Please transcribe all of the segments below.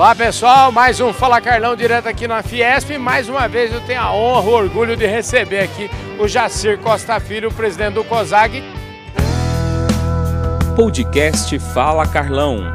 Olá pessoal, mais um Fala Carlão direto aqui na Fiesp. Mais uma vez eu tenho a honra, o orgulho de receber aqui o Jacir Costa Filho, presidente do COSAG. Podcast Fala Carlão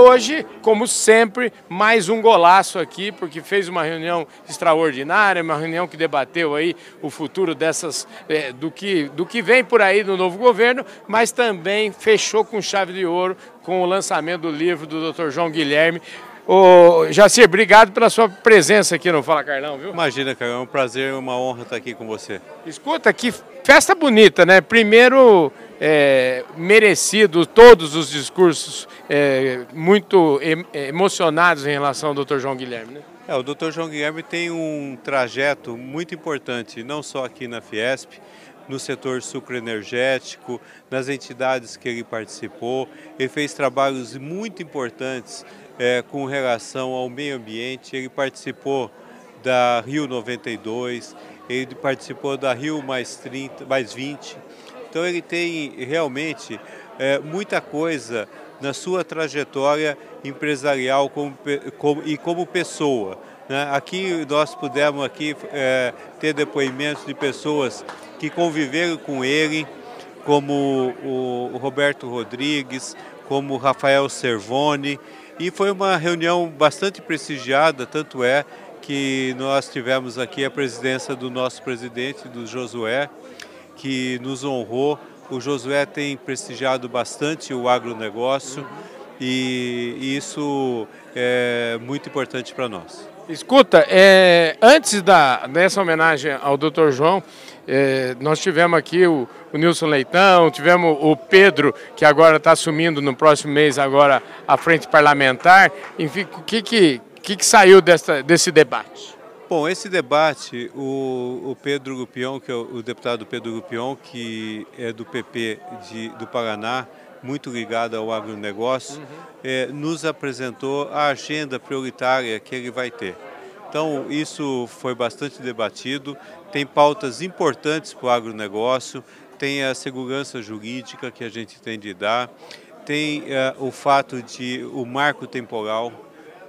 hoje, como sempre, mais um golaço aqui, porque fez uma reunião extraordinária, uma reunião que debateu aí o futuro dessas, é, do, que, do que vem por aí do novo governo, mas também fechou com chave de ouro com o lançamento do livro do Dr. João Guilherme. Ô, Jacir, obrigado pela sua presença aqui no Fala Carlão, viu? Imagina, Carlão, é um prazer, uma honra estar aqui com você. Escuta, que festa bonita, né? Primeiro é, merecido todos os discursos é, muito emocionados em relação ao Dr. João Guilherme. Né? É, o Dr. João Guilherme tem um trajeto muito importante, não só aqui na Fiesp, no setor sucroenergético, nas entidades que ele participou. Ele fez trabalhos muito importantes é, com relação ao meio ambiente. Ele participou da Rio 92, ele participou da Rio mais 30, mais 20 então ele tem realmente é, muita coisa na sua trajetória empresarial como, como, e como pessoa. Né? Aqui nós pudemos aqui, é, ter depoimentos de pessoas que conviveram com ele, como o, Roberto Rodrigues, como o Rafael Servone, e foi uma reunião bastante prestigiada, tanto é que nós tivemos aqui a presidência do nosso presidente, do Josué, que nos honrou. O Josué tem prestigiado bastante o agronegócio uhum. e, isso é muito importante para nós. Escuta, é, antes da, dessa homenagem ao Dr. João, é, nós tivemos aqui o, o, Nilson Leitão, tivemos o Pedro, que agora está assumindo no próximo mês agora a frente parlamentar. Enfim, o que, que, que, que saiu dessa, desse debate? Bom, esse debate, o, o Pedro Gupion, que é o, o, deputado Pedro Gupion, que é do PP de, do Paraná, muito ligado ao agronegócio, uhum. é, nos apresentou a agenda prioritária que ele vai ter. Então, isso foi bastante debatido, tem pautas importantes para o agronegócio, tem a segurança jurídica que a gente tem de dar, tem é, o fato de o marco temporal,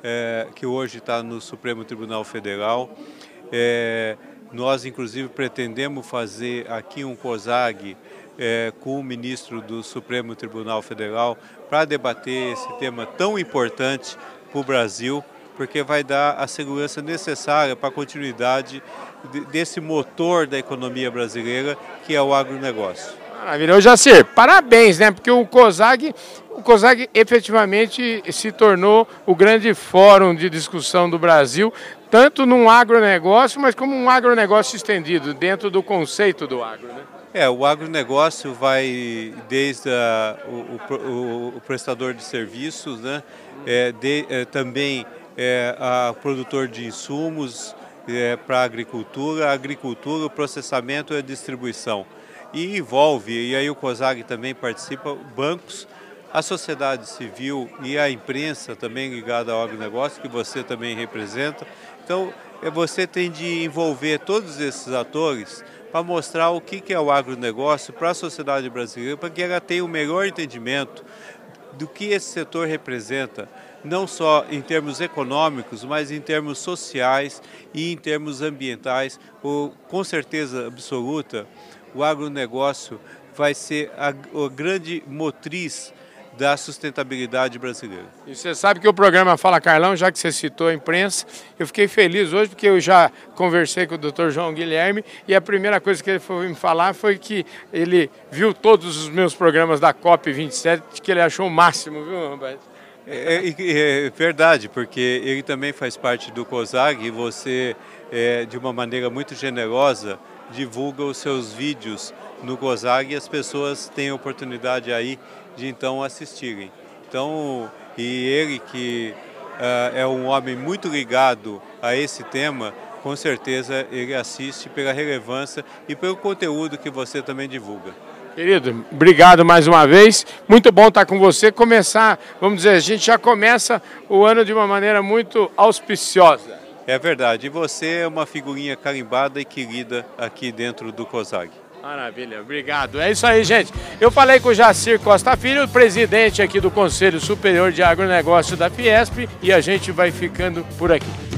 é, que hoje está no Supremo Tribunal Federal. É, nós, inclusive, pretendemos fazer aqui um COSAG é, com o ministro do Supremo Tribunal Federal para debater esse tema tão importante para o Brasil, porque vai dar a segurança necessária para a continuidade desse motor da economia brasileira, que é o agronegócio. Maravilha. Ô Jacir, parabéns, né? Porque o COSAG, o COSAG efetivamente se tornou o grande fórum de discussão do Brasil, tanto num agronegócio, mas como um agronegócio estendido, dentro do conceito do agro, né? É, o agronegócio vai desde a, o, o, o, prestador de serviços, né? É, de, é, também é, a produtor de insumos é, para a agricultura, a agricultura, o processamento e a distribuição e envolve, e aí o COSAG também participa, bancos, a sociedade civil e a imprensa também ligada ao agronegócio, que você também representa. Então, é, você tem de envolver todos esses atores para mostrar o que é o agronegócio para a sociedade brasileira, para que ela tenha o um melhor entendimento do que esse setor representa, não só em termos econômicos, mas em termos sociais e em termos ambientais. com certeza absoluta, o agronegócio vai ser a, a grande motriz da sustentabilidade brasileira. E você sabe que o programa Fala Carlão, já que você citou a imprensa, eu fiquei feliz hoje porque eu já conversei com o Dr. João Guilherme e a primeira coisa que ele foi me falar foi que ele viu todos os meus programas da COP 27, que ele achou o máximo, viu, rapaz? É, é, é, verdade, porque ele também faz parte do COSAG e você, é, de uma maneira muito generosa, divulga os seus vídeos no COSAG e as pessoas têm a oportunidade aí de então assistirem. Então, e ele que uh, é um homem muito ligado a esse tema, com certeza ele assiste pela relevância e pelo conteúdo que você também divulga. Querido, obrigado mais uma vez. Muito bom estar com você. Começar, vamos dizer, a gente já começa o ano de uma maneira muito auspiciosa. É verdade. E você é uma figurinha carimbada e querida aqui dentro do COSAG. Maravilha, obrigado. É isso aí, gente. Eu falei com o Jacir Costa Filho, presidente aqui do Conselho Superior de Agronegócio da Fiesp, e a gente vai ficando por aqui.